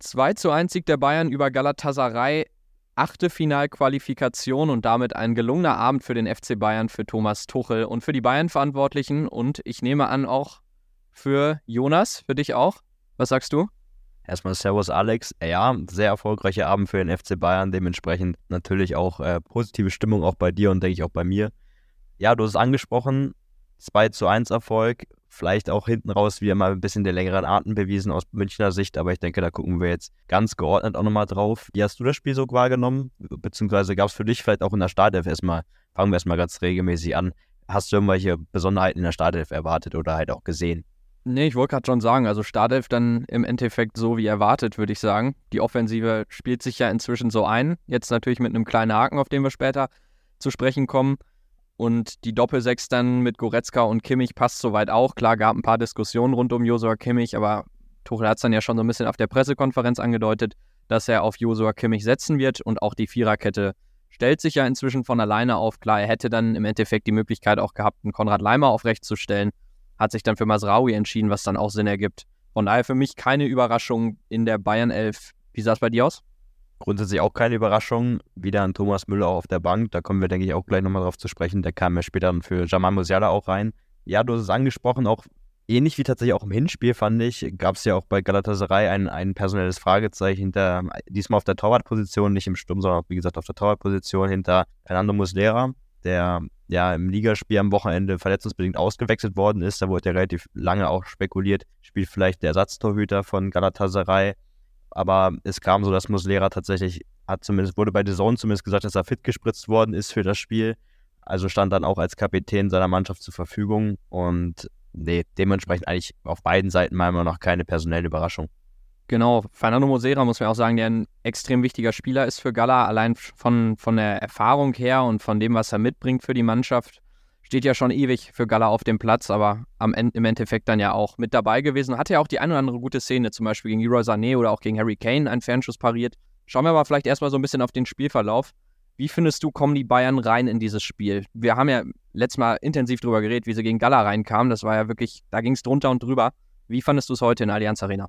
2 zu 1 Sieg der Bayern über Galatasaray. Achte Finalqualifikation und damit ein gelungener Abend für den FC Bayern, für Thomas Tuchel und für die Bayern-Verantwortlichen und ich nehme an auch für Jonas, für dich auch. Was sagst du? Erstmal Servus Alex. Ja, sehr erfolgreicher Abend für den FC Bayern. Dementsprechend natürlich auch äh, positive Stimmung auch bei dir und denke ich auch bei mir. Ja, du hast es angesprochen. 2 zu 1 Erfolg. Vielleicht auch hinten raus wieder mal ein bisschen der längeren Atem bewiesen aus Münchner Sicht, aber ich denke, da gucken wir jetzt ganz geordnet auch nochmal drauf. Wie hast du das Spiel so wahrgenommen? Beziehungsweise gab es für dich vielleicht auch in der Startelf erstmal, fangen wir erstmal ganz regelmäßig an. Hast du irgendwelche Besonderheiten in der Startelf erwartet oder halt auch gesehen? Nee, ich wollte gerade schon sagen, also Startelf dann im Endeffekt so wie erwartet, würde ich sagen. Die Offensive spielt sich ja inzwischen so ein. Jetzt natürlich mit einem kleinen Haken, auf den wir später zu sprechen kommen. Und die Doppelsechs dann mit Goretzka und Kimmich passt soweit auch. Klar, gab ein paar Diskussionen rund um Josua Kimmich, aber Tuchel hat es dann ja schon so ein bisschen auf der Pressekonferenz angedeutet, dass er auf Josua Kimmich setzen wird. Und auch die Viererkette stellt sich ja inzwischen von alleine auf. Klar, er hätte dann im Endeffekt die Möglichkeit auch gehabt, einen Konrad Leimer aufrecht zu stellen. Hat sich dann für Masraui entschieden, was dann auch Sinn ergibt. Von daher für mich keine Überraschung in der Bayern 11. Wie sah es bei dir aus? Grundsätzlich auch keine Überraschung. Wieder ein Thomas Müller auf der Bank. Da kommen wir, denke ich, auch gleich nochmal drauf zu sprechen. Der kam ja später dann für Jamal Musiala auch rein. Ja, du hast es angesprochen, auch ähnlich wie tatsächlich auch im Hinspiel, fand ich, gab es ja auch bei Galatasaray ein, ein personelles Fragezeichen hinter, diesmal auf der Torwartposition, nicht im Sturm, sondern wie gesagt auf der Torwartposition hinter Fernando Muslera, der ja im Ligaspiel am Wochenende verletzungsbedingt ausgewechselt worden ist. Da wurde ja relativ lange auch spekuliert, spielt vielleicht der Ersatztorhüter von Galatasaray aber es kam so, dass Muslera tatsächlich hat zumindest, wurde bei The Zone zumindest gesagt, dass er fit gespritzt worden ist für das Spiel. Also stand dann auch als Kapitän seiner Mannschaft zur Verfügung und nee, dementsprechend eigentlich auf beiden Seiten meiner Meinung nach keine personelle Überraschung. Genau, Fernando Mosera muss man auch sagen, der ein extrem wichtiger Spieler ist für Gala, allein von, von der Erfahrung her und von dem, was er mitbringt für die Mannschaft steht ja schon ewig für Gala auf dem Platz, aber am Ende, im Endeffekt dann ja auch mit dabei gewesen. Hatte ja auch die ein oder andere gute Szene, zum Beispiel gegen Leroy Sané oder auch gegen Harry Kane, einen Fernschuss pariert. Schauen wir aber vielleicht erstmal so ein bisschen auf den Spielverlauf. Wie findest du, kommen die Bayern rein in dieses Spiel? Wir haben ja letztes Mal intensiv drüber geredet, wie sie gegen Gala reinkamen. Das war ja wirklich, da ging es drunter und drüber. Wie fandest du es heute in Allianz Arena?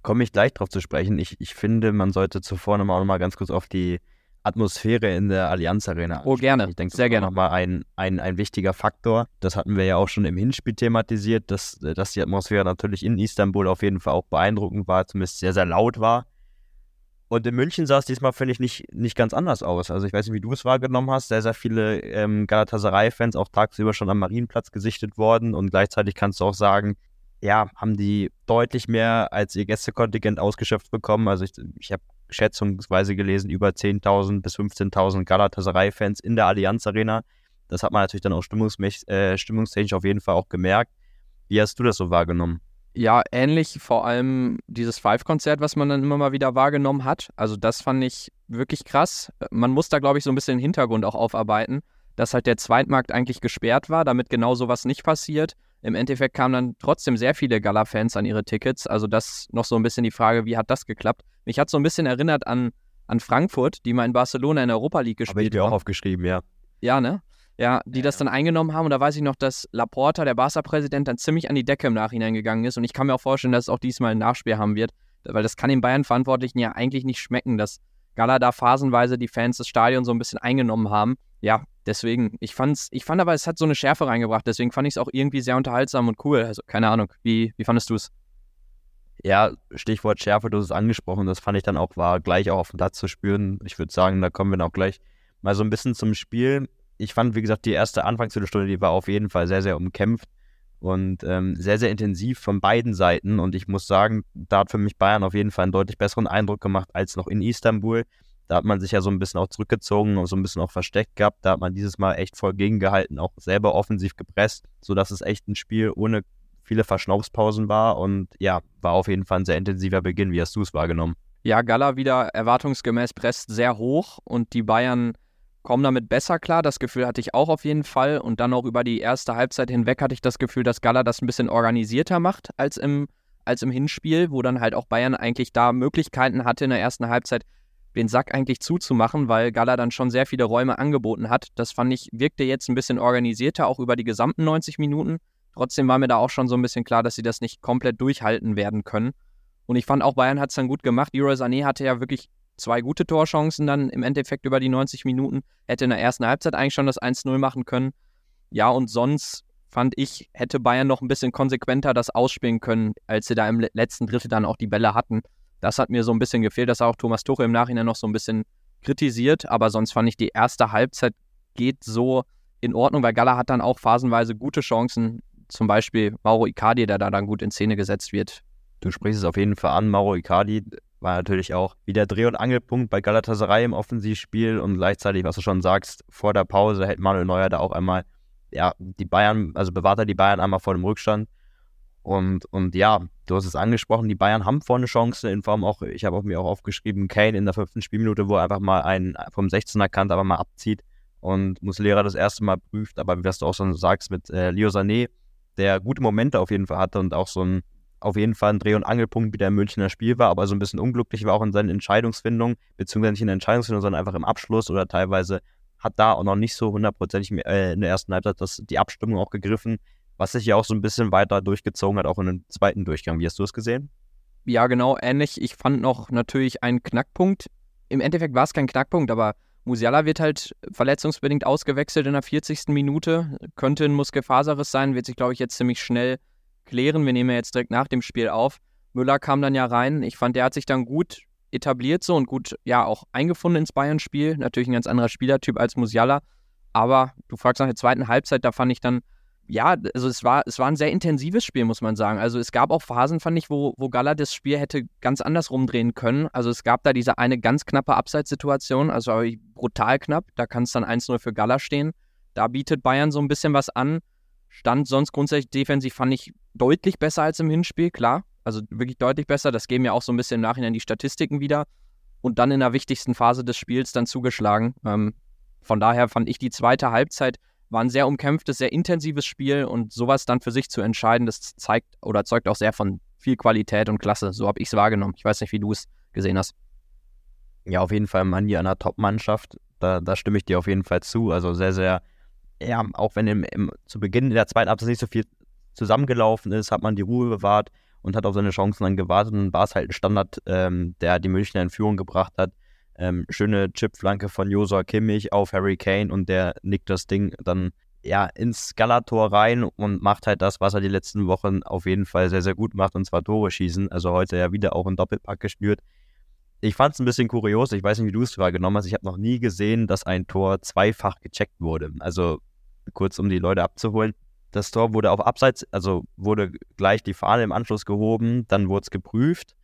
Komme ich gleich drauf zu sprechen. Ich, ich finde, man sollte zuvor nochmal noch mal ganz kurz auf die Atmosphäre in der Allianz Arena. Oh, gerne. Ich denke, sehr gerne. nochmal ein, ein, ein wichtiger Faktor. Das hatten wir ja auch schon im Hinspiel thematisiert, dass, dass die Atmosphäre natürlich in Istanbul auf jeden Fall auch beeindruckend war, zumindest sehr, sehr laut war. Und in München sah es diesmal, finde ich, nicht, nicht ganz anders aus. Also ich weiß nicht, wie du es wahrgenommen hast. Sehr, sehr viele ähm, Galatasaray-Fans auch tagsüber schon am Marienplatz gesichtet worden. Und gleichzeitig kannst du auch sagen, ja, haben die deutlich mehr als ihr Gästekontingent ausgeschöpft bekommen. Also ich, ich habe schätzungsweise gelesen, über 10.000 bis 15.000 Galatasaray-Fans in der Allianz Arena. Das hat man natürlich dann auch äh, stimmungstechnisch auf jeden Fall auch gemerkt. Wie hast du das so wahrgenommen? Ja, ähnlich vor allem dieses Five-Konzert, was man dann immer mal wieder wahrgenommen hat. Also das fand ich wirklich krass. Man muss da, glaube ich, so ein bisschen den Hintergrund auch aufarbeiten, dass halt der Zweitmarkt eigentlich gesperrt war, damit genau sowas nicht passiert. Im Endeffekt kamen dann trotzdem sehr viele Gala-Fans an ihre Tickets. Also das noch so ein bisschen die Frage, wie hat das geklappt? Mich hat so ein bisschen erinnert an, an Frankfurt, die mal in Barcelona in der Europa League gespielt haben. Habe ich mir auch aufgeschrieben, ja. Ja, ne? Ja, die ja, das dann eingenommen haben. Und da weiß ich noch, dass Laporta, der Barca-Präsident, dann ziemlich an die Decke im Nachhinein gegangen ist. Und ich kann mir auch vorstellen, dass es auch diesmal ein Nachspiel haben wird. Weil das kann den Bayern-Verantwortlichen ja eigentlich nicht schmecken, dass Gala da phasenweise die Fans des Stadions so ein bisschen eingenommen haben. Ja, deswegen, ich fand's, ich fand aber, es hat so eine Schärfe reingebracht, deswegen fand ich es auch irgendwie sehr unterhaltsam und cool. Also, keine Ahnung, wie, wie fandest du es? Ja, Stichwort Schärfe, du hast es angesprochen, das fand ich dann auch, war gleich auch auf dem Platz zu spüren. Ich würde sagen, da kommen wir dann auch gleich mal so ein bisschen zum Spiel. Ich fand, wie gesagt, die erste Anfangsviertelstunde, die war auf jeden Fall sehr, sehr umkämpft und ähm, sehr, sehr intensiv von beiden Seiten. Und ich muss sagen, da hat für mich Bayern auf jeden Fall einen deutlich besseren Eindruck gemacht als noch in Istanbul. Da hat man sich ja so ein bisschen auch zurückgezogen und so ein bisschen auch versteckt gehabt. Da hat man dieses Mal echt voll gegengehalten, auch selber offensiv gepresst, sodass es echt ein Spiel ohne viele Verschnaufspausen war. Und ja, war auf jeden Fall ein sehr intensiver Beginn. Wie hast du es wahrgenommen? Ja, Gala wieder erwartungsgemäß presst sehr hoch und die Bayern kommen damit besser klar. Das Gefühl hatte ich auch auf jeden Fall. Und dann auch über die erste Halbzeit hinweg hatte ich das Gefühl, dass Gala das ein bisschen organisierter macht als im, als im Hinspiel, wo dann halt auch Bayern eigentlich da Möglichkeiten hatte in der ersten Halbzeit den Sack eigentlich zuzumachen, weil Gala dann schon sehr viele Räume angeboten hat. Das fand ich, wirkte jetzt ein bisschen organisierter, auch über die gesamten 90 Minuten. Trotzdem war mir da auch schon so ein bisschen klar, dass sie das nicht komplett durchhalten werden können. Und ich fand auch, Bayern hat es dann gut gemacht. Leroy Sané hatte ja wirklich zwei gute Torchancen dann im Endeffekt über die 90 Minuten. Hätte in der ersten Halbzeit eigentlich schon das 1-0 machen können. Ja, und sonst fand ich, hätte Bayern noch ein bisschen konsequenter das ausspielen können, als sie da im letzten Drittel dann auch die Bälle hatten. Das hat mir so ein bisschen gefehlt. Das hat auch Thomas Tuchel im Nachhinein noch so ein bisschen kritisiert. Aber sonst fand ich, die erste Halbzeit geht so in Ordnung, weil Gala hat dann auch phasenweise gute Chancen. Zum Beispiel Mauro Icardi, der da dann gut in Szene gesetzt wird. Du sprichst es auf jeden Fall an. Mauro Icardi war natürlich auch wieder Dreh- und Angelpunkt bei Galatasaray im Offensivspiel und gleichzeitig, was du schon sagst, vor der Pause hält Manuel Neuer da auch einmal, ja, die Bayern, also bewahrt er die Bayern einmal vor dem Rückstand. Und, und ja, du hast es angesprochen, die Bayern haben vorne Chance, in Form auch, ich habe auch mir auch aufgeschrieben, Kane in der fünften Spielminute, wo er einfach mal einen vom 16er Kant aber mal abzieht und Muslera das erste Mal prüft, aber wie du auch schon sagst, mit äh, Leo Sané, der gute Momente auf jeden Fall hatte und auch so ein auf jeden Fall ein Dreh- und Angelpunkt, wie der Münchner Spiel war, aber so ein bisschen unglücklich war auch in seinen Entscheidungsfindungen, beziehungsweise nicht in der Entscheidungsfindung, sondern einfach im Abschluss oder teilweise hat da auch noch nicht so hundertprozentig äh, in der ersten Halbzeit das, die Abstimmung auch gegriffen, was sich ja auch so ein bisschen weiter durchgezogen hat, auch in den zweiten Durchgang. Wie hast du es gesehen? Ja, genau, ähnlich. Ich fand noch natürlich einen Knackpunkt. Im Endeffekt war es kein Knackpunkt, aber Musiala wird halt verletzungsbedingt ausgewechselt in der 40. Minute. Könnte ein Muskelfaserriss sein, wird sich, glaube ich, jetzt ziemlich schnell klären. Wir nehmen ja jetzt direkt nach dem Spiel auf. Müller kam dann ja rein. Ich fand, der hat sich dann gut etabliert so und gut, ja, auch eingefunden ins Bayern-Spiel. Natürlich ein ganz anderer Spielertyp als Musiala. Aber du fragst nach der zweiten Halbzeit, da fand ich dann, ja, also es war, es war ein sehr intensives Spiel, muss man sagen. Also es gab auch Phasen, fand ich, wo, wo Gala das Spiel hätte ganz anders rumdrehen können. Also es gab da diese eine ganz knappe Abseitssituation, also brutal knapp. Da kann es dann 1-0 für Gala stehen. Da bietet Bayern so ein bisschen was an. Stand sonst grundsätzlich defensiv fand ich deutlich besser als im Hinspiel, klar. Also wirklich deutlich besser. Das geben ja auch so ein bisschen im Nachhinein die Statistiken wieder. Und dann in der wichtigsten Phase des Spiels dann zugeschlagen. Ähm, von daher fand ich die zweite Halbzeit war ein sehr umkämpftes, sehr intensives Spiel und sowas dann für sich zu entscheiden, das zeigt oder zeugt auch sehr von viel Qualität und Klasse. So habe ich es wahrgenommen. Ich weiß nicht, wie du es gesehen hast. Ja, auf jeden Fall Mann hier einer Top-Mannschaft. Da, da stimme ich dir auf jeden Fall zu. Also sehr, sehr ja, auch wenn im, im, zu Beginn der zweiten Halbzeit nicht so viel zusammengelaufen ist, hat man die Ruhe bewahrt und hat auf seine Chancen dann gewartet. Und war es halt ein Standard, ähm, der die Münchner in Führung gebracht hat. Ähm, schöne Chipflanke von Josua Kimmich auf Harry Kane und der nickt das Ding dann ja ins Galator rein und macht halt das, was er die letzten Wochen auf jeden Fall sehr, sehr gut macht, und zwar Tore schießen. Also heute ja wieder auch ein Doppelpack gespürt ich fand es ein bisschen kurios, ich weiß nicht, wie du es wahrgenommen hast, ich habe noch nie gesehen, dass ein Tor zweifach gecheckt wurde. Also kurz, um die Leute abzuholen. Das Tor wurde auf Abseits, also wurde gleich die Fahne im Anschluss gehoben, dann wurde es geprüft,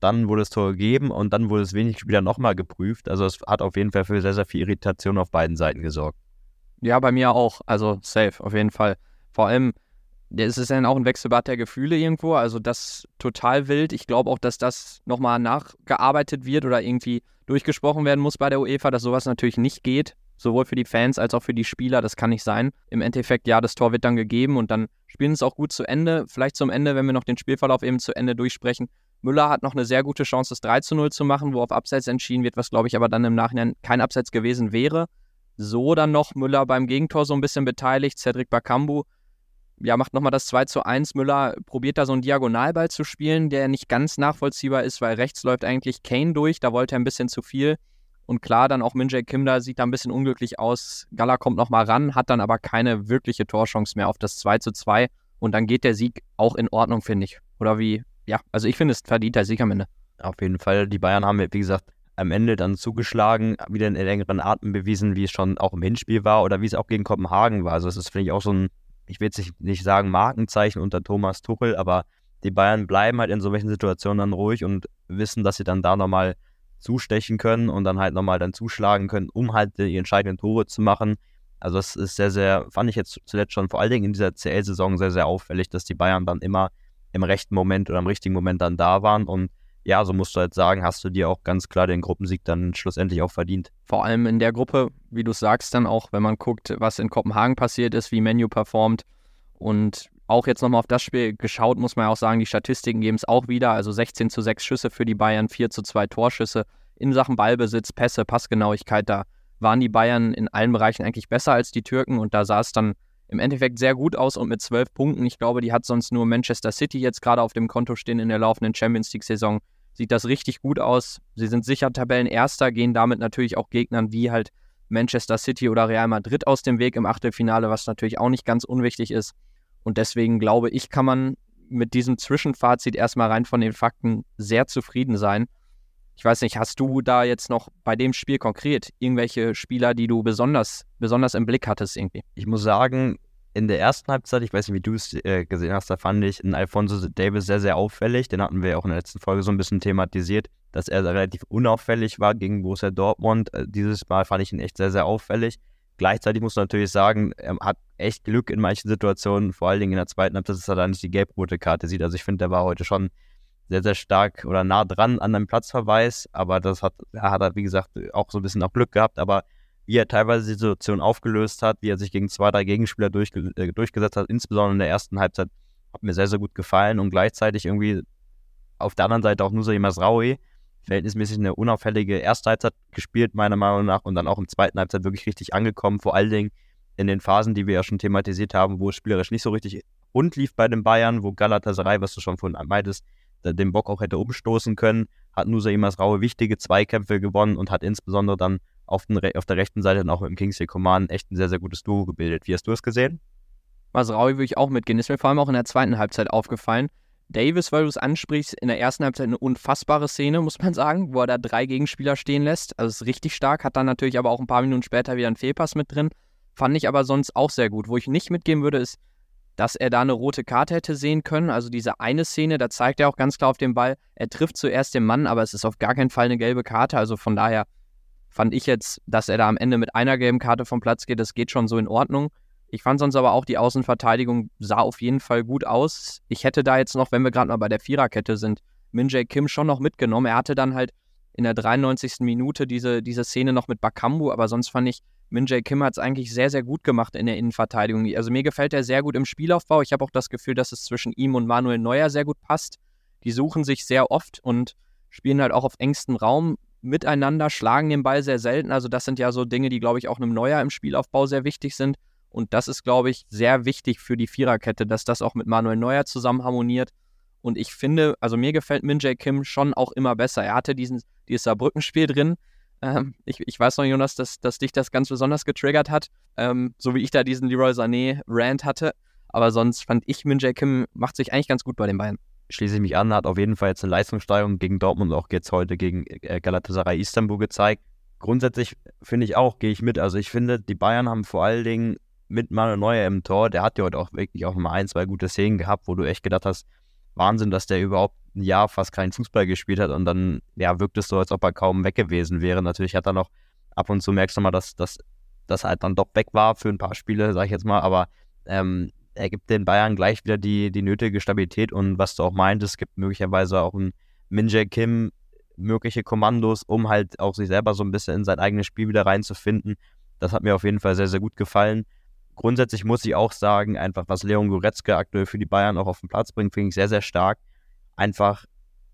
dann wurde das Tor gegeben und dann wurde es wenig später nochmal geprüft. Also es hat auf jeden Fall für sehr, sehr viel Irritation auf beiden Seiten gesorgt. Ja, bei mir auch. Also safe, auf jeden Fall. Vor allem, es ist dann auch ein Wechselbad der Gefühle irgendwo, also das total wild. Ich glaube auch, dass das nochmal nachgearbeitet wird oder irgendwie durchgesprochen werden muss bei der UEFA, dass sowas natürlich nicht geht, sowohl für die Fans als auch für die Spieler, das kann nicht sein. Im Endeffekt, ja, das Tor wird dann gegeben und dann spielen es auch gut zu Ende. Vielleicht zum Ende, wenn wir noch den Spielverlauf eben zu Ende durchsprechen. Müller hat noch eine sehr gute Chance, das 3 zu 0 zu machen, wo auf Abseits entschieden wird, was glaube ich aber dann im Nachhinein kein Abseits gewesen wäre. So dann noch Müller beim Gegentor so ein bisschen beteiligt, Cedric Bakambu ja, macht nochmal das 2 zu 1. Müller probiert da so einen Diagonalball zu spielen, der nicht ganz nachvollziehbar ist, weil rechts läuft eigentlich Kane durch, da wollte er ein bisschen zu viel. Und klar, dann auch Minjae Kim da sieht da ein bisschen unglücklich aus. Gala kommt nochmal ran, hat dann aber keine wirkliche Torchance mehr auf das 2 zu 2. Und dann geht der Sieg auch in Ordnung, finde ich. Oder wie? Ja, also ich finde es verdient der Sieg am Ende. Auf jeden Fall. Die Bayern haben, wie gesagt, am Ende dann zugeschlagen, wieder in längeren Atem bewiesen, wie es schon auch im Hinspiel war oder wie es auch gegen Kopenhagen war. Also das ist, finde ich, auch so ein ich will jetzt nicht sagen Markenzeichen unter Thomas Tuchel, aber die Bayern bleiben halt in so welchen Situationen dann ruhig und wissen, dass sie dann da nochmal zustechen können und dann halt nochmal dann zuschlagen können, um halt die entscheidenden Tore zu machen. Also das ist sehr, sehr, fand ich jetzt zuletzt schon vor allen Dingen in dieser CL-Saison sehr, sehr auffällig, dass die Bayern dann immer im rechten Moment oder im richtigen Moment dann da waren und ja, so musst du halt sagen, hast du dir auch ganz klar den Gruppensieg dann schlussendlich auch verdient. Vor allem in der Gruppe, wie du sagst, dann auch, wenn man guckt, was in Kopenhagen passiert ist, wie Menu performt und auch jetzt nochmal auf das Spiel geschaut, muss man ja auch sagen, die Statistiken geben es auch wieder. Also 16 zu 6 Schüsse für die Bayern, 4 zu 2 Torschüsse. In Sachen Ballbesitz, Pässe, Passgenauigkeit, da waren die Bayern in allen Bereichen eigentlich besser als die Türken und da sah es dann im Endeffekt sehr gut aus und mit zwölf Punkten. Ich glaube, die hat sonst nur Manchester City jetzt gerade auf dem Konto stehen in der laufenden Champions League-Saison. Sieht das richtig gut aus. Sie sind sicher Tabellenerster, gehen damit natürlich auch Gegnern wie halt Manchester City oder Real Madrid aus dem Weg im Achtelfinale, was natürlich auch nicht ganz unwichtig ist. Und deswegen glaube ich, kann man mit diesem Zwischenfazit erstmal rein von den Fakten sehr zufrieden sein. Ich weiß nicht, hast du da jetzt noch bei dem Spiel konkret irgendwelche Spieler, die du besonders, besonders im Blick hattest irgendwie? Ich muss sagen, in der ersten Halbzeit, ich weiß nicht, wie du es äh, gesehen hast, da fand ich einen Alfonso Davis sehr, sehr auffällig. Den hatten wir auch in der letzten Folge so ein bisschen thematisiert, dass er relativ unauffällig war gegen Borussia Dortmund. Äh, dieses Mal fand ich ihn echt sehr, sehr auffällig. Gleichzeitig muss man natürlich sagen, er hat echt Glück in manchen Situationen, vor allen Dingen in der zweiten Halbzeit, dass er da nicht die gelb-rote Karte sieht. Also ich finde, der war heute schon sehr, sehr stark oder nah dran an einem Platzverweis, aber das hat, er hat, wie gesagt, auch so ein bisschen auch Glück gehabt, aber wie er teilweise die Situation aufgelöst hat, wie er sich gegen zwei, drei Gegenspieler durchge äh, durchgesetzt hat, insbesondere in der ersten Halbzeit, hat mir sehr, sehr gut gefallen und gleichzeitig irgendwie auf der anderen Seite auch Nusa Masraoui, verhältnismäßig eine unauffällige erste Halbzeit gespielt, meiner Meinung nach, und dann auch im zweiten Halbzeit wirklich richtig angekommen, vor allen Dingen in den Phasen, die wir ja schon thematisiert haben, wo es spielerisch nicht so richtig rund lief bei den Bayern, wo Galatasaray, was du schon vorhin meintest, den Bock auch hätte umstoßen können, hat Nusaimas Raue wichtige Zweikämpfe gewonnen und hat insbesondere dann auf, den, auf der rechten Seite dann auch dem Kingsley Coman echt ein sehr, sehr gutes Duo gebildet. Wie hast du es gesehen? Masraui würde ich auch mitgehen. Ist mir vor allem auch in der zweiten Halbzeit aufgefallen. Davis, weil du es ansprichst, in der ersten Halbzeit eine unfassbare Szene, muss man sagen, wo er da drei Gegenspieler stehen lässt. Also ist richtig stark, hat dann natürlich aber auch ein paar Minuten später wieder einen Fehlpass mit drin. Fand ich aber sonst auch sehr gut. Wo ich nicht mitgehen würde, ist, dass er da eine rote Karte hätte sehen können. Also diese eine Szene, da zeigt er auch ganz klar auf den Ball, er trifft zuerst den Mann, aber es ist auf gar keinen Fall eine gelbe Karte. Also von daher fand ich jetzt, dass er da am Ende mit einer gelben Karte vom Platz geht, das geht schon so in Ordnung. Ich fand sonst aber auch, die Außenverteidigung sah auf jeden Fall gut aus. Ich hätte da jetzt noch, wenn wir gerade mal bei der Viererkette sind, Min Jae Kim schon noch mitgenommen. Er hatte dann halt in der 93. Minute diese, diese Szene noch mit Bakambu, aber sonst fand ich, Min Jae Kim hat es eigentlich sehr, sehr gut gemacht in der Innenverteidigung. Also mir gefällt er sehr gut im Spielaufbau. Ich habe auch das Gefühl, dass es zwischen ihm und Manuel Neuer sehr gut passt. Die suchen sich sehr oft und spielen halt auch auf engstem Raum miteinander, schlagen den Ball sehr selten. Also das sind ja so Dinge, die, glaube ich, auch einem Neuer im Spielaufbau sehr wichtig sind. Und das ist, glaube ich, sehr wichtig für die Viererkette, dass das auch mit Manuel Neuer zusammen harmoniert. Und ich finde, also mir gefällt Min Jae Kim schon auch immer besser. Er hatte diesen, dieses Saarbrücken-Spiel drin, ähm, ich, ich, weiß noch, Jonas, dass, dass dich das ganz besonders getriggert hat, ähm, so wie ich da diesen Leroy Sané-Rant hatte. Aber sonst fand ich, Min Jae Kim macht sich eigentlich ganz gut bei den Bayern. Schließe ich mich an, hat auf jeden Fall jetzt eine Leistungssteigerung gegen Dortmund und auch jetzt heute gegen äh, Galatasaray Istanbul gezeigt. Grundsätzlich finde ich auch, gehe ich mit. Also ich finde, die Bayern haben vor allen Dingen mit Manuel Neuer im Tor, der hat ja heute auch wirklich auch mal ein, zwei gute Szenen gehabt, wo du echt gedacht hast, Wahnsinn, dass der überhaupt ein Jahr fast keinen Fußball gespielt hat und dann ja, wirkt es so, als ob er kaum weg gewesen wäre. Natürlich hat er noch ab und zu merkst du mal, dass das halt dann doch weg war für ein paar Spiele, sag ich jetzt mal, aber ähm, er gibt den Bayern gleich wieder die, die nötige Stabilität und was du auch meintest, gibt möglicherweise auch ein Minjae Kim mögliche Kommandos, um halt auch sich selber so ein bisschen in sein eigenes Spiel wieder reinzufinden. Das hat mir auf jeden Fall sehr, sehr gut gefallen. Grundsätzlich muss ich auch sagen, einfach was Leon Goretzka aktuell für die Bayern auch auf den Platz bringt, finde ich sehr, sehr stark. Einfach,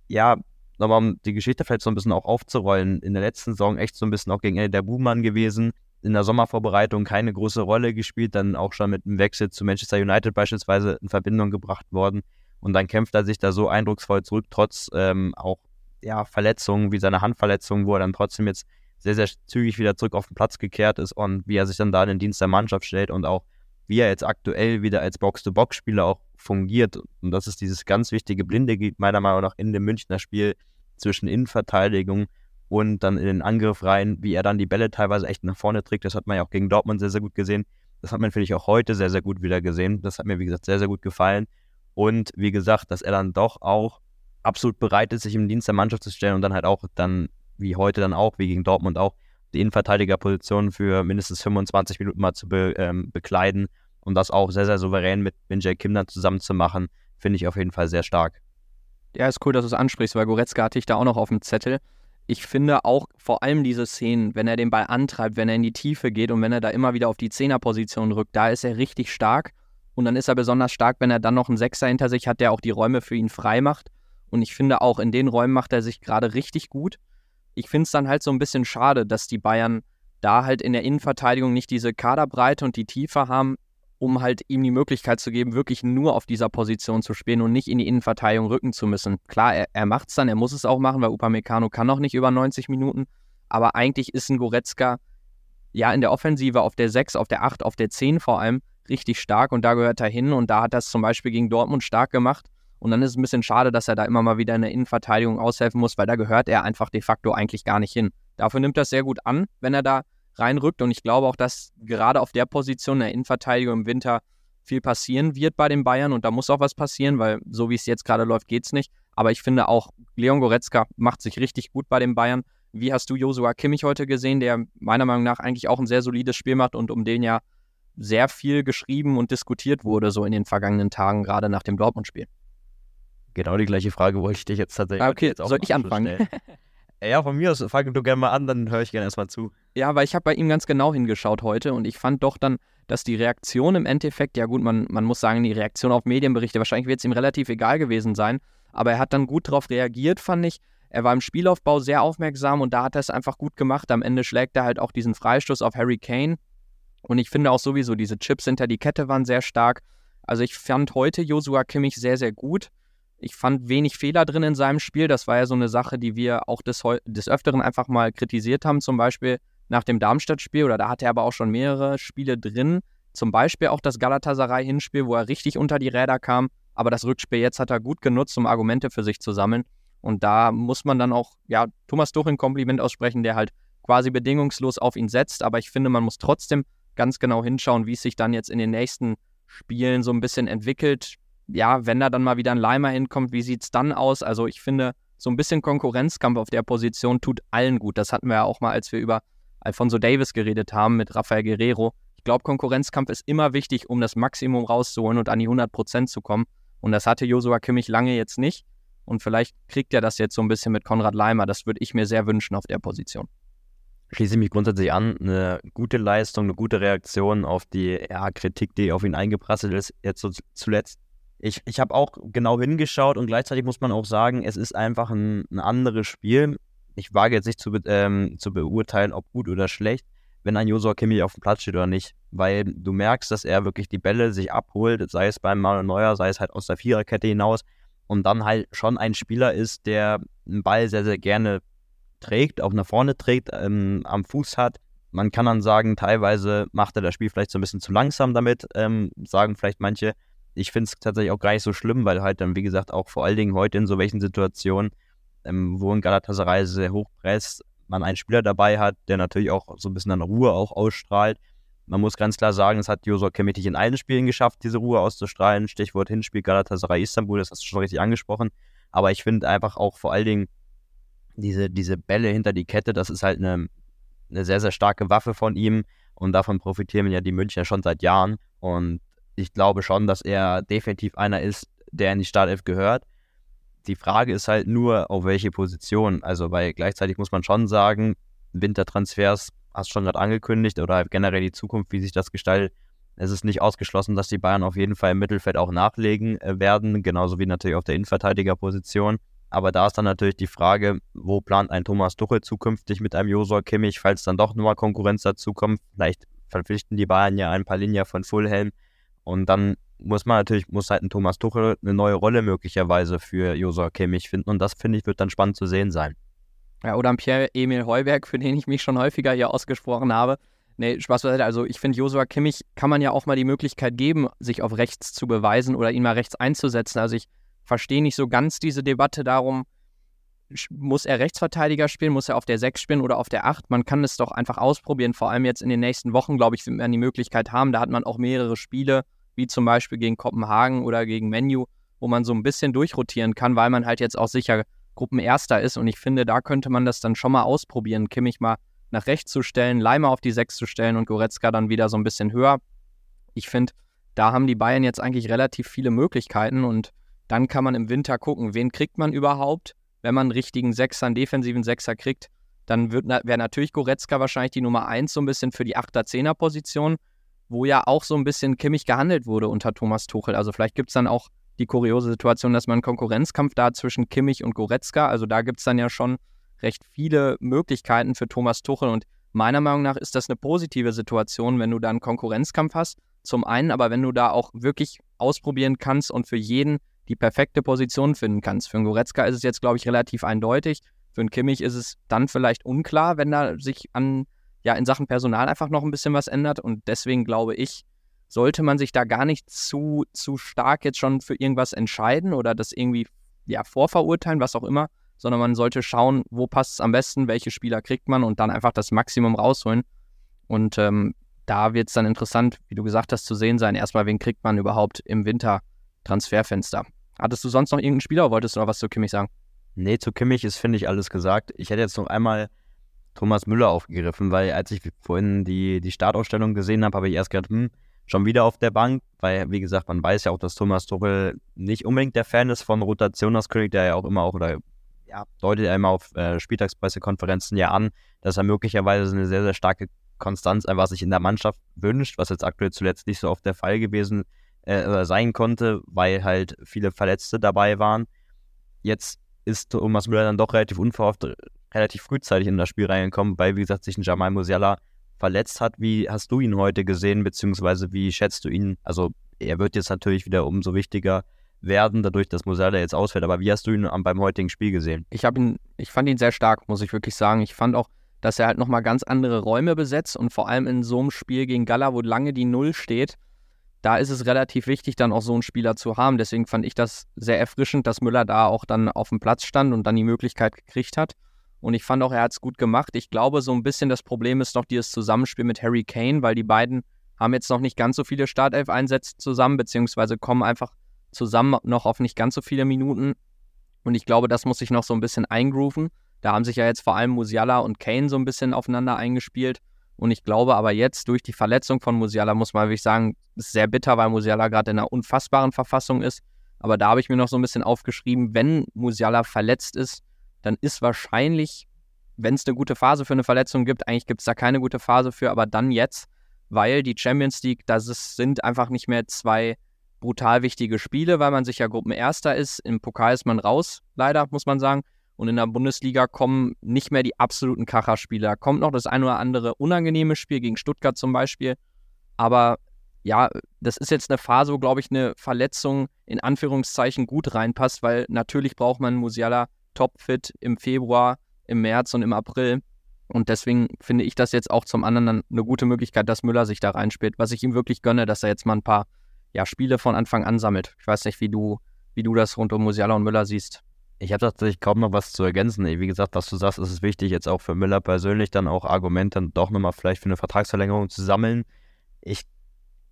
ja, nochmal um die Geschichte vielleicht so ein bisschen auch aufzurollen. In der letzten Saison echt so ein bisschen auch gegen Ende der Buhmann gewesen. In der Sommervorbereitung keine große Rolle gespielt, dann auch schon mit dem Wechsel zu Manchester United beispielsweise in Verbindung gebracht worden. Und dann kämpft er sich da so eindrucksvoll zurück, trotz ähm, auch ja, Verletzungen wie seine Handverletzung, wo er dann trotzdem jetzt sehr, sehr zügig wieder zurück auf den Platz gekehrt ist und wie er sich dann da in den Dienst der Mannschaft stellt und auch wie er jetzt aktuell wieder als Box-to-Box-Spieler auch fungiert. Und das ist dieses ganz wichtige Blinde, meiner Meinung nach, in dem Münchner Spiel zwischen Innenverteidigung und dann in den Angriff rein, wie er dann die Bälle teilweise echt nach vorne trägt. Das hat man ja auch gegen Dortmund sehr, sehr gut gesehen. Das hat man, finde ich, auch heute sehr, sehr gut wieder gesehen. Das hat mir, wie gesagt, sehr, sehr gut gefallen. Und wie gesagt, dass er dann doch auch absolut bereit ist, sich im Dienst der Mannschaft zu stellen und dann halt auch dann wie heute dann auch, wie gegen Dortmund auch, die Innenverteidigerposition für mindestens 25 Minuten mal zu be, ähm, bekleiden und das auch sehr, sehr souverän mit Minjay Kim dann zusammen zu machen, finde ich auf jeden Fall sehr stark. Ja, ist cool, dass du es ansprichst, weil Goretzka hatte ich da auch noch auf dem Zettel. Ich finde auch vor allem diese Szenen, wenn er den Ball antreibt, wenn er in die Tiefe geht und wenn er da immer wieder auf die Zehnerposition rückt, da ist er richtig stark. Und dann ist er besonders stark, wenn er dann noch einen Sechser hinter sich hat, der auch die Räume für ihn frei macht. Und ich finde auch in den Räumen macht er sich gerade richtig gut ich finde es dann halt so ein bisschen schade, dass die Bayern da halt in der Innenverteidigung nicht diese Kaderbreite und die Tiefe haben, um halt ihm die Möglichkeit zu geben, wirklich nur auf dieser Position zu spielen und nicht in die Innenverteidigung rücken zu müssen. Klar, er, er macht es dann, er muss es auch machen, weil Upamecano kann noch nicht über 90 Minuten, aber eigentlich ist ein Goretzka ja in der Offensive auf der 6, auf der 8, auf der 10 vor allem richtig stark und da gehört er hin und da hat er es zum Beispiel gegen Dortmund stark gemacht. Und dann ist es ein bisschen schade, dass er da immer mal wieder in der Innenverteidigung aushelfen muss, weil da gehört er einfach de facto eigentlich gar nicht hin. Dafür nimmt er es sehr gut an, wenn er da reinrückt. Und ich glaube auch, dass gerade auf der Position der Innenverteidigung im Winter viel passieren wird bei den Bayern. Und da muss auch was passieren, weil so wie es jetzt gerade läuft, geht es nicht. Aber ich finde auch, Leon Goretzka macht sich richtig gut bei den Bayern. Wie hast du Josua Kimmich heute gesehen, der meiner Meinung nach eigentlich auch ein sehr solides Spiel macht und um den ja sehr viel geschrieben und diskutiert wurde, so in den vergangenen Tagen, gerade nach dem Dortmund-Spiel? Genau die gleiche Frage wollte ich dich jetzt tatsächlich. Ah, okay, soll ich anfangen? ja, von mir aus, fang du gerne mal an, dann höre ich gerne erstmal zu. Ja, weil ich habe bei ihm ganz genau hingeschaut heute und ich fand doch dann, dass die Reaktion im Endeffekt, ja gut, man, man muss sagen, die Reaktion auf Medienberichte, wahrscheinlich wird es ihm relativ egal gewesen sein, aber er hat dann gut darauf reagiert, fand ich. Er war im Spielaufbau sehr aufmerksam und da hat er es einfach gut gemacht. Am Ende schlägt er halt auch diesen Freistoß auf Harry Kane. Und ich finde auch sowieso, diese Chips hinter die Kette waren sehr stark. Also ich fand heute Joshua Kimmich sehr, sehr gut. Ich fand wenig Fehler drin in seinem Spiel. Das war ja so eine Sache, die wir auch des, des Öfteren einfach mal kritisiert haben. Zum Beispiel nach dem Darmstadt-Spiel oder da hatte er aber auch schon mehrere Spiele drin. Zum Beispiel auch das Galatasaray-Hinspiel, wo er richtig unter die Räder kam. Aber das Rückspiel jetzt hat er gut genutzt, um Argumente für sich zu sammeln. Und da muss man dann auch, ja, Thomas Tuchel ein Kompliment aussprechen, der halt quasi bedingungslos auf ihn setzt. Aber ich finde, man muss trotzdem ganz genau hinschauen, wie es sich dann jetzt in den nächsten Spielen so ein bisschen entwickelt ja, wenn da dann mal wieder ein Leimer hinkommt, wie sieht es dann aus? Also ich finde, so ein bisschen Konkurrenzkampf auf der Position tut allen gut. Das hatten wir ja auch mal, als wir über Alfonso Davis geredet haben mit Rafael Guerrero. Ich glaube, Konkurrenzkampf ist immer wichtig, um das Maximum rauszuholen und an die 100 Prozent zu kommen. Und das hatte Josua Kimmich lange jetzt nicht. Und vielleicht kriegt er das jetzt so ein bisschen mit Konrad Leimer. Das würde ich mir sehr wünschen auf der Position. Schließe mich grundsätzlich an. Eine gute Leistung, eine gute Reaktion auf die ja, Kritik, die auf ihn eingeprasselt ist, jetzt so zuletzt ich, ich habe auch genau hingeschaut und gleichzeitig muss man auch sagen, es ist einfach ein, ein anderes Spiel. Ich wage jetzt nicht zu, ähm, zu beurteilen, ob gut oder schlecht, wenn ein Josua Kimmich auf dem Platz steht oder nicht. Weil du merkst, dass er wirklich die Bälle sich abholt, sei es beim Manuel Neuer, sei es halt aus der Viererkette hinaus und dann halt schon ein Spieler ist, der einen Ball sehr, sehr gerne trägt, auch nach vorne trägt, ähm, am Fuß hat. Man kann dann sagen, teilweise macht er das Spiel vielleicht so ein bisschen zu langsam damit, ähm, sagen vielleicht manche ich finde es tatsächlich auch gar nicht so schlimm, weil halt dann, wie gesagt, auch vor allen Dingen heute in so welchen Situationen, ähm, wo ein Galatasaray sehr hoch presst, man einen Spieler dabei hat, der natürlich auch so ein bisschen an Ruhe auch ausstrahlt. Man muss ganz klar sagen, es hat Josua Kemitic in allen Spielen geschafft, diese Ruhe auszustrahlen. Stichwort Hinspiel Galatasaray Istanbul, das hast du schon richtig angesprochen. Aber ich finde einfach auch vor allen Dingen diese, diese Bälle hinter die Kette, das ist halt eine, eine sehr, sehr starke Waffe von ihm. Und davon profitieren ja die Münchner schon seit Jahren. Und ich glaube schon, dass er definitiv einer ist, der in die Startelf gehört. Die Frage ist halt nur, auf welche Position. Also, weil gleichzeitig muss man schon sagen, Wintertransfers hast du schon gerade angekündigt oder generell die Zukunft, wie sich das gestaltet. Es ist nicht ausgeschlossen, dass die Bayern auf jeden Fall im Mittelfeld auch nachlegen äh, werden, genauso wie natürlich auf der Innenverteidigerposition. Aber da ist dann natürlich die Frage, wo plant ein Thomas Tuchel zukünftig mit einem Josua Kimmich, falls dann doch nochmal Konkurrenz dazu kommt. Vielleicht verpflichten die Bayern ja ein paar Linien von Fulham und dann muss man natürlich, muss halt ein Thomas Tuchel eine neue Rolle möglicherweise für Josua Kimmich finden. Und das, finde ich, wird dann spannend zu sehen sein. Ja, oder ein Pierre-Emil Heuberg, für den ich mich schon häufiger hier ausgesprochen habe. Nee, Spaß beiseite. Also ich finde, Josua Kimmich kann man ja auch mal die Möglichkeit geben, sich auf rechts zu beweisen oder ihn mal rechts einzusetzen. Also ich verstehe nicht so ganz diese Debatte darum, muss er Rechtsverteidiger spielen, muss er auf der 6 spielen oder auf der 8? Man kann es doch einfach ausprobieren, vor allem jetzt in den nächsten Wochen, glaube ich, wird man die Möglichkeit haben. Da hat man auch mehrere Spiele, wie zum Beispiel gegen Kopenhagen oder gegen Menu, wo man so ein bisschen durchrotieren kann, weil man halt jetzt auch sicher Gruppenerster ist. Und ich finde, da könnte man das dann schon mal ausprobieren, Kimmich mal nach rechts zu stellen, Leimer auf die 6 zu stellen und Goretzka dann wieder so ein bisschen höher. Ich finde, da haben die Bayern jetzt eigentlich relativ viele Möglichkeiten und dann kann man im Winter gucken, wen kriegt man überhaupt wenn man einen richtigen Sechser, einen defensiven Sechser kriegt, dann wäre natürlich Goretzka wahrscheinlich die Nummer 1 so ein bisschen für die 8er-10er-Position, wo ja auch so ein bisschen Kimmich gehandelt wurde unter Thomas Tuchel. Also vielleicht gibt es dann auch die kuriose Situation, dass man einen Konkurrenzkampf da zwischen Kimmich und Goretzka. Also da gibt es dann ja schon recht viele Möglichkeiten für Thomas Tuchel und meiner Meinung nach ist das eine positive Situation, wenn du da einen Konkurrenzkampf hast, zum einen, aber wenn du da auch wirklich ausprobieren kannst und für jeden die perfekte Position finden kannst. Für einen Goretzka ist es jetzt, glaube ich, relativ eindeutig. Für einen Kimmich ist es dann vielleicht unklar, wenn da sich an, ja, in Sachen Personal einfach noch ein bisschen was ändert. Und deswegen glaube ich, sollte man sich da gar nicht zu, zu stark jetzt schon für irgendwas entscheiden oder das irgendwie ja, vorverurteilen, was auch immer, sondern man sollte schauen, wo passt es am besten, welche Spieler kriegt man und dann einfach das Maximum rausholen. Und ähm, da wird es dann interessant, wie du gesagt hast, zu sehen sein, erstmal, wen kriegt man überhaupt im Winter Transferfenster. Hattest du sonst noch irgendeinen Spieler oder wolltest du noch was zu Kimmich sagen? Nee, zu Kimmich ist, finde ich, alles gesagt. Ich hätte jetzt noch einmal Thomas Müller aufgegriffen, weil als ich vorhin die, die Startausstellung gesehen habe, habe ich erst gedacht, hm, schon wieder auf der Bank, weil, wie gesagt, man weiß ja auch, dass Thomas Tuchel nicht unbedingt der Fan ist von Rotation. Das kündigt er ja auch immer auch, oder ja, deutet er immer auf äh, Spieltagspressekonferenzen ja an, dass er möglicherweise eine sehr, sehr starke Konstanz einfach sich in der Mannschaft wünscht, was jetzt aktuell zuletzt nicht so oft der Fall gewesen äh, sein konnte, weil halt viele Verletzte dabei waren. Jetzt ist Thomas Müller dann doch relativ unverhofft, relativ frühzeitig in das Spiel reingekommen, weil, wie gesagt, sich ein Jamal Musiala verletzt hat. Wie hast du ihn heute gesehen, beziehungsweise wie schätzt du ihn? Also, er wird jetzt natürlich wieder umso wichtiger werden, dadurch, dass Musiala jetzt ausfällt. Aber wie hast du ihn beim heutigen Spiel gesehen? Ich habe ihn, ich fand ihn sehr stark, muss ich wirklich sagen. Ich fand auch, dass er halt nochmal ganz andere Räume besetzt und vor allem in so einem Spiel gegen Gala, wo lange die Null steht, da ist es relativ wichtig, dann auch so einen Spieler zu haben. Deswegen fand ich das sehr erfrischend, dass Müller da auch dann auf dem Platz stand und dann die Möglichkeit gekriegt hat. Und ich fand auch, er hat es gut gemacht. Ich glaube, so ein bisschen das Problem ist noch dieses Zusammenspiel mit Harry Kane, weil die beiden haben jetzt noch nicht ganz so viele Startelf-Einsätze zusammen, beziehungsweise kommen einfach zusammen noch auf nicht ganz so viele Minuten. Und ich glaube, das muss sich noch so ein bisschen eingrooven. Da haben sich ja jetzt vor allem Musiala und Kane so ein bisschen aufeinander eingespielt. Und ich glaube aber jetzt durch die Verletzung von Musiala, muss man wirklich sagen, ist sehr bitter, weil Musiala gerade in einer unfassbaren Verfassung ist. Aber da habe ich mir noch so ein bisschen aufgeschrieben, wenn Musiala verletzt ist, dann ist wahrscheinlich, wenn es eine gute Phase für eine Verletzung gibt, eigentlich gibt es da keine gute Phase für, aber dann jetzt, weil die Champions League, das ist, sind einfach nicht mehr zwei brutal wichtige Spiele, weil man sich ja Gruppenerster ist. Im Pokal ist man raus, leider, muss man sagen. Und in der Bundesliga kommen nicht mehr die absoluten Kracherspieler. Kommt noch das ein oder andere unangenehme Spiel gegen Stuttgart zum Beispiel. Aber ja, das ist jetzt eine Phase, wo, glaube ich, eine Verletzung in Anführungszeichen gut reinpasst, weil natürlich braucht man Musiala topfit im Februar, im März und im April. Und deswegen finde ich das jetzt auch zum anderen eine gute Möglichkeit, dass Müller sich da reinspielt, was ich ihm wirklich gönne, dass er jetzt mal ein paar ja, Spiele von Anfang an sammelt. Ich weiß nicht, wie du, wie du das rund um Musiala und Müller siehst. Ich habe tatsächlich kaum noch was zu ergänzen. Wie gesagt, was du sagst, ist es wichtig, jetzt auch für Müller persönlich dann auch Argumente doch nochmal vielleicht für eine Vertragsverlängerung zu sammeln. Ich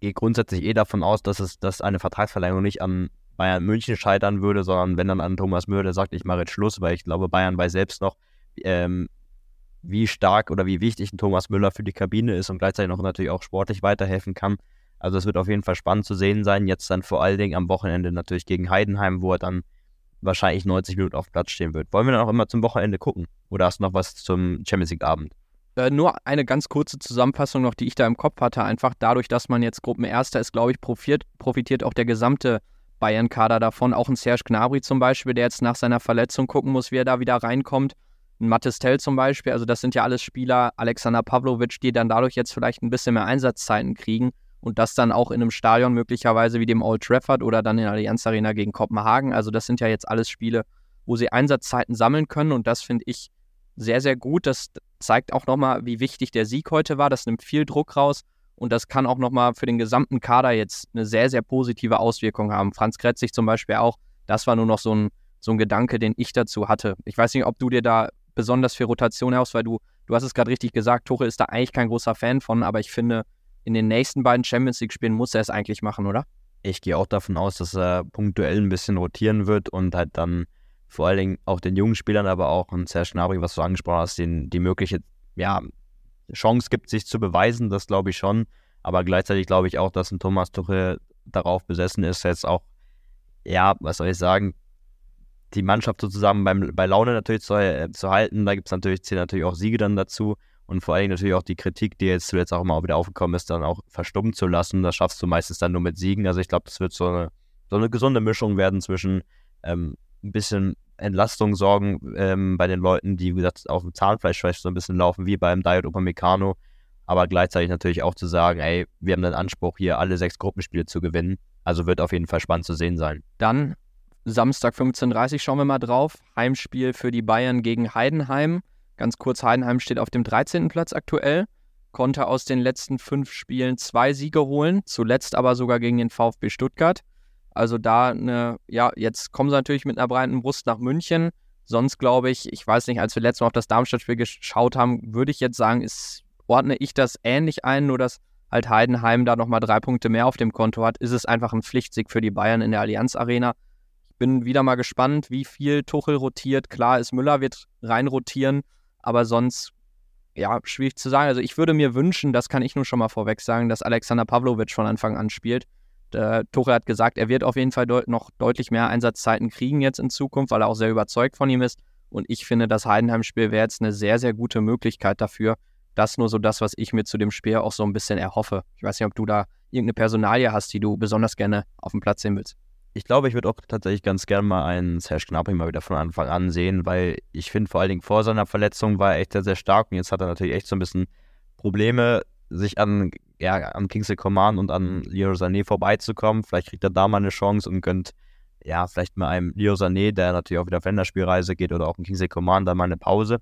gehe grundsätzlich eh davon aus, dass es, dass eine Vertragsverlängerung nicht an Bayern München scheitern würde, sondern wenn dann an Thomas Müller, der sagt, ich mache jetzt Schluss, weil ich glaube, Bayern weiß selbst noch, ähm, wie stark oder wie wichtig ein Thomas Müller für die Kabine ist und gleichzeitig noch natürlich auch sportlich weiterhelfen kann. Also es wird auf jeden Fall spannend zu sehen sein. Jetzt dann vor allen Dingen am Wochenende natürlich gegen Heidenheim, wo er dann wahrscheinlich 90 Minuten auf Platz stehen wird. Wollen wir dann auch immer zum Wochenende gucken? Oder hast du noch was zum Champions League Abend? Äh, nur eine ganz kurze Zusammenfassung noch, die ich da im Kopf hatte. Einfach dadurch, dass man jetzt Gruppenerster ist, glaube ich, profitiert, profitiert auch der gesamte Bayern-Kader davon. Auch ein Serge Gnabry zum Beispiel, der jetzt nach seiner Verletzung gucken muss, wie er da wieder reinkommt. Ein Mattes Tell zum Beispiel. Also das sind ja alles Spieler, Alexander Pavlovic, die dann dadurch jetzt vielleicht ein bisschen mehr Einsatzzeiten kriegen und das dann auch in einem Stadion möglicherweise wie dem Old Trafford oder dann in der Allianz Arena gegen Kopenhagen. Also das sind ja jetzt alles Spiele, wo sie Einsatzzeiten sammeln können und das finde ich sehr, sehr gut. Das zeigt auch nochmal, wie wichtig der Sieg heute war. Das nimmt viel Druck raus und das kann auch nochmal für den gesamten Kader jetzt eine sehr, sehr positive Auswirkung haben. Franz Kretzig zum Beispiel auch. Das war nur noch so ein, so ein Gedanke, den ich dazu hatte. Ich weiß nicht, ob du dir da besonders für Rotation hast, weil du, du hast es gerade richtig gesagt, Tuchel ist da eigentlich kein großer Fan von, aber ich finde, in den nächsten beiden Champions League-Spielen muss er es eigentlich machen, oder? Ich gehe auch davon aus, dass er punktuell ein bisschen rotieren wird und halt dann vor allen Dingen auch den jungen Spielern, aber auch ein Serge Gnabry, was du angesprochen hast, den, die mögliche ja, Chance gibt, sich zu beweisen, das glaube ich schon. Aber gleichzeitig glaube ich auch, dass ein Thomas Tuchel darauf besessen ist, jetzt auch, ja, was soll ich sagen, die Mannschaft sozusagen beim, bei Laune natürlich zu, äh, zu halten. Da gibt es natürlich, zählen natürlich auch Siege dann dazu und vor allem natürlich auch die Kritik, die jetzt zuletzt auch immer wieder aufgekommen ist, dann auch verstummen zu lassen. Das schaffst du meistens dann nur mit Siegen. Also ich glaube, das wird so eine, so eine gesunde Mischung werden zwischen ähm, ein bisschen Entlastung sorgen ähm, bei den Leuten, die, wie gesagt, auf dem Zahnfleisch vielleicht so ein bisschen laufen, wie beim Diet Upamecano. aber gleichzeitig natürlich auch zu sagen, ey, wir haben den Anspruch, hier alle sechs Gruppenspiele zu gewinnen. Also wird auf jeden Fall spannend zu sehen sein. Dann Samstag 15.30 Uhr schauen wir mal drauf. Heimspiel für die Bayern gegen Heidenheim. Ganz kurz, Heidenheim steht auf dem 13. Platz aktuell, konnte aus den letzten fünf Spielen zwei Siege holen, zuletzt aber sogar gegen den VfB Stuttgart. Also da eine, ja, jetzt kommen sie natürlich mit einer breiten Brust nach München. Sonst glaube ich, ich weiß nicht, als wir letztes Mal auf das Darmstadt-Spiel geschaut haben, würde ich jetzt sagen, ist, ordne ich das ähnlich ein, nur dass halt Heidenheim da nochmal drei Punkte mehr auf dem Konto hat, ist es einfach ein Pflichtsieg für die Bayern in der Allianz Arena. Ich bin wieder mal gespannt, wie viel Tuchel rotiert. Klar ist, Müller wird rein rotieren, aber sonst, ja, schwierig zu sagen. Also ich würde mir wünschen, das kann ich nur schon mal vorweg sagen, dass Alexander Pavlovic von Anfang an spielt. Der Tuchel hat gesagt, er wird auf jeden Fall deut noch deutlich mehr Einsatzzeiten kriegen jetzt in Zukunft, weil er auch sehr überzeugt von ihm ist. Und ich finde, das Heidenheim-Spiel wäre jetzt eine sehr, sehr gute Möglichkeit dafür, das nur so das, was ich mir zu dem Spiel auch so ein bisschen erhoffe. Ich weiß nicht, ob du da irgendeine Personalie hast, die du besonders gerne auf dem Platz sehen willst. Ich glaube, ich würde auch tatsächlich ganz gerne mal einen Serge Gnabry mal wieder von Anfang an sehen, weil ich finde, vor allen Dingen vor seiner Verletzung war er echt sehr, sehr stark und jetzt hat er natürlich echt so ein bisschen Probleme, sich an, ja, an Kingsley Coman und an Leo Sané vorbeizukommen. Vielleicht kriegt er da mal eine Chance und gönnt, ja, vielleicht mal einem Leo Sané, der natürlich auch wieder auf Länderspielreise geht oder auch ein Kingsley Coman, da mal eine Pause.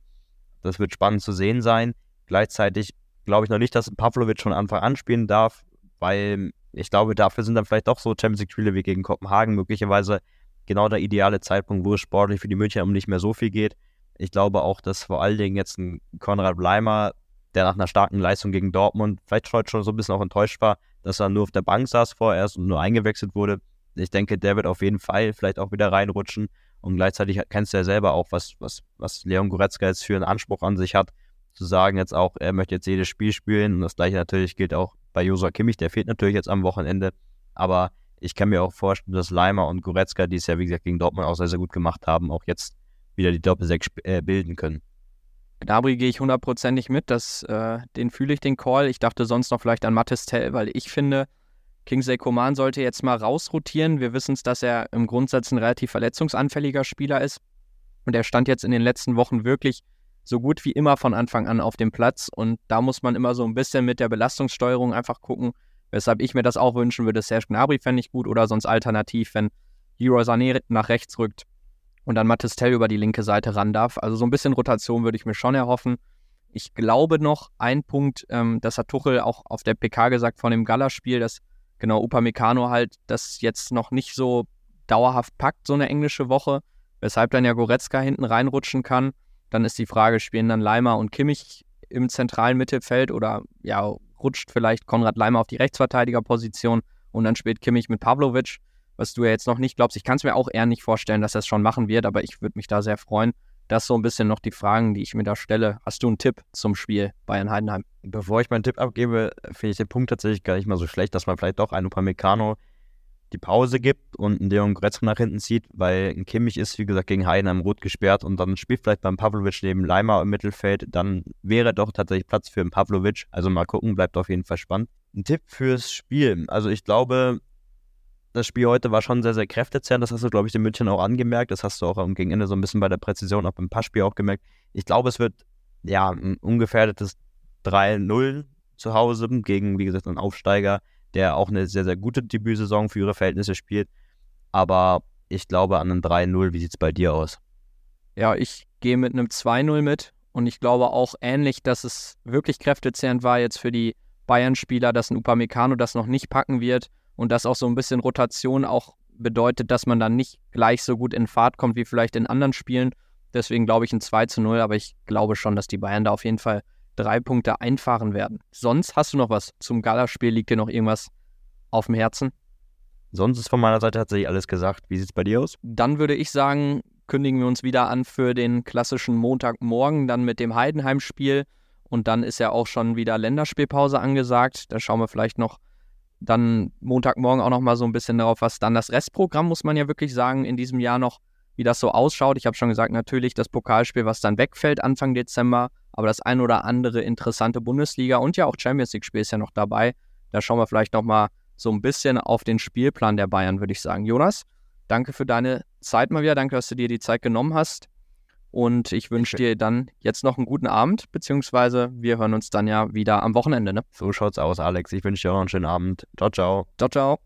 Das wird spannend zu sehen sein. Gleichzeitig glaube ich noch nicht, dass Pavlovic schon Anfang an spielen darf, weil ich glaube, dafür sind dann vielleicht doch so Champions League-Spiele wie gegen Kopenhagen möglicherweise genau der ideale Zeitpunkt, wo es sportlich für die München um nicht mehr so viel geht. Ich glaube auch, dass vor allen Dingen jetzt ein Konrad Bleimer, der nach einer starken Leistung gegen Dortmund vielleicht heute schon so ein bisschen auch enttäuscht war, dass er nur auf der Bank saß vorerst und nur eingewechselt wurde. Ich denke, der wird auf jeden Fall vielleicht auch wieder reinrutschen. Und gleichzeitig kennst du ja selber auch, was, was, was Leon Goretzka jetzt für einen Anspruch an sich hat zu sagen jetzt auch, er möchte jetzt jedes Spiel spielen. Und das gleiche natürlich gilt auch bei Josua Kimmich, der fehlt natürlich jetzt am Wochenende. Aber ich kann mir auch vorstellen, dass Leimer und Goretzka, die es ja wie gesagt gegen Dortmund auch sehr, sehr gut gemacht haben, auch jetzt wieder die Doppelsechs äh, bilden können. Gnabry gehe ich hundertprozentig mit, das, äh, den fühle ich den Call. Ich dachte sonst noch vielleicht an Mattes Tell, weil ich finde, Kingsley Coman sollte jetzt mal rausrotieren. Wir wissen es, dass er im Grundsatz ein relativ verletzungsanfälliger Spieler ist. Und er stand jetzt in den letzten Wochen wirklich so gut wie immer von Anfang an auf dem Platz. Und da muss man immer so ein bisschen mit der Belastungssteuerung einfach gucken, weshalb ich mir das auch wünschen würde. Serge Gnabry fände ich gut oder sonst alternativ, wenn Leroy Sané nach rechts rückt und dann Mathis Tell über die linke Seite ran darf. Also so ein bisschen Rotation würde ich mir schon erhoffen. Ich glaube noch, ein Punkt, ähm, das hat Tuchel auch auf der PK gesagt von dem Gala-Spiel, dass genau Upamecano halt das jetzt noch nicht so dauerhaft packt, so eine englische Woche, weshalb dann ja Goretzka hinten reinrutschen kann. Dann ist die Frage, spielen dann Leimer und Kimmich im zentralen Mittelfeld oder ja, rutscht vielleicht Konrad Leimer auf die Rechtsverteidigerposition und dann spielt Kimmich mit Pavlovic, was du ja jetzt noch nicht glaubst. Ich kann es mir auch eher nicht vorstellen, dass er es schon machen wird, aber ich würde mich da sehr freuen. Das so ein bisschen noch die Fragen, die ich mir da stelle. Hast du einen Tipp zum Spiel Bayern-Heidenheim? Bevor ich meinen Tipp abgebe, finde ich den Punkt tatsächlich gar nicht mal so schlecht, dass man vielleicht doch einen Upamecano die Pause gibt und einen Leon Goretzka nach hinten zieht, weil ein Kimmich ist, wie gesagt, gegen Heidenheim rot gesperrt und dann spielt vielleicht beim Pavlovic neben Leimer im Mittelfeld, dann wäre doch tatsächlich Platz für einen Pavlovic. Also mal gucken, bleibt auf jeden Fall spannend. Ein Tipp fürs Spiel. Also ich glaube, das Spiel heute war schon sehr, sehr kräftezehrend. Das hast du, glaube ich, den München auch angemerkt. Das hast du auch am Gegenende so ein bisschen bei der Präzision, auch beim Passspiel auch gemerkt. Ich glaube, es wird ja ein ungefährdetes 3-0 zu Hause gegen, wie gesagt, einen Aufsteiger der auch eine sehr, sehr gute Debütsaison für ihre Verhältnisse spielt. Aber ich glaube an einen 3-0. Wie sieht es bei dir aus? Ja, ich gehe mit einem 2-0 mit und ich glaube auch ähnlich, dass es wirklich kräftezehrend war jetzt für die Bayern-Spieler, dass ein Upamecano das noch nicht packen wird und dass auch so ein bisschen Rotation auch bedeutet, dass man dann nicht gleich so gut in Fahrt kommt wie vielleicht in anderen Spielen. Deswegen glaube ich ein 2 0, aber ich glaube schon, dass die Bayern da auf jeden Fall drei Punkte einfahren werden. Sonst hast du noch was zum Galaspiel? Liegt dir noch irgendwas auf dem Herzen? Sonst ist von meiner Seite tatsächlich alles gesagt. Wie sieht es bei dir aus? Dann würde ich sagen, kündigen wir uns wieder an für den klassischen Montagmorgen, dann mit dem Heidenheim-Spiel. Und dann ist ja auch schon wieder Länderspielpause angesagt. Da schauen wir vielleicht noch dann Montagmorgen auch noch mal so ein bisschen darauf, was dann das Restprogramm, muss man ja wirklich sagen, in diesem Jahr noch, wie das so ausschaut. Ich habe schon gesagt, natürlich das Pokalspiel, was dann wegfällt Anfang Dezember aber das ein oder andere interessante Bundesliga und ja auch Champions League-Spiel ist ja noch dabei. Da schauen wir vielleicht nochmal so ein bisschen auf den Spielplan der Bayern, würde ich sagen. Jonas, danke für deine Zeit mal wieder. Danke, dass du dir die Zeit genommen hast. Und ich wünsche dir dann jetzt noch einen guten Abend, beziehungsweise wir hören uns dann ja wieder am Wochenende. Ne? So schaut's aus, Alex. Ich wünsche dir auch noch einen schönen Abend. Ciao, ciao. Ciao, ciao.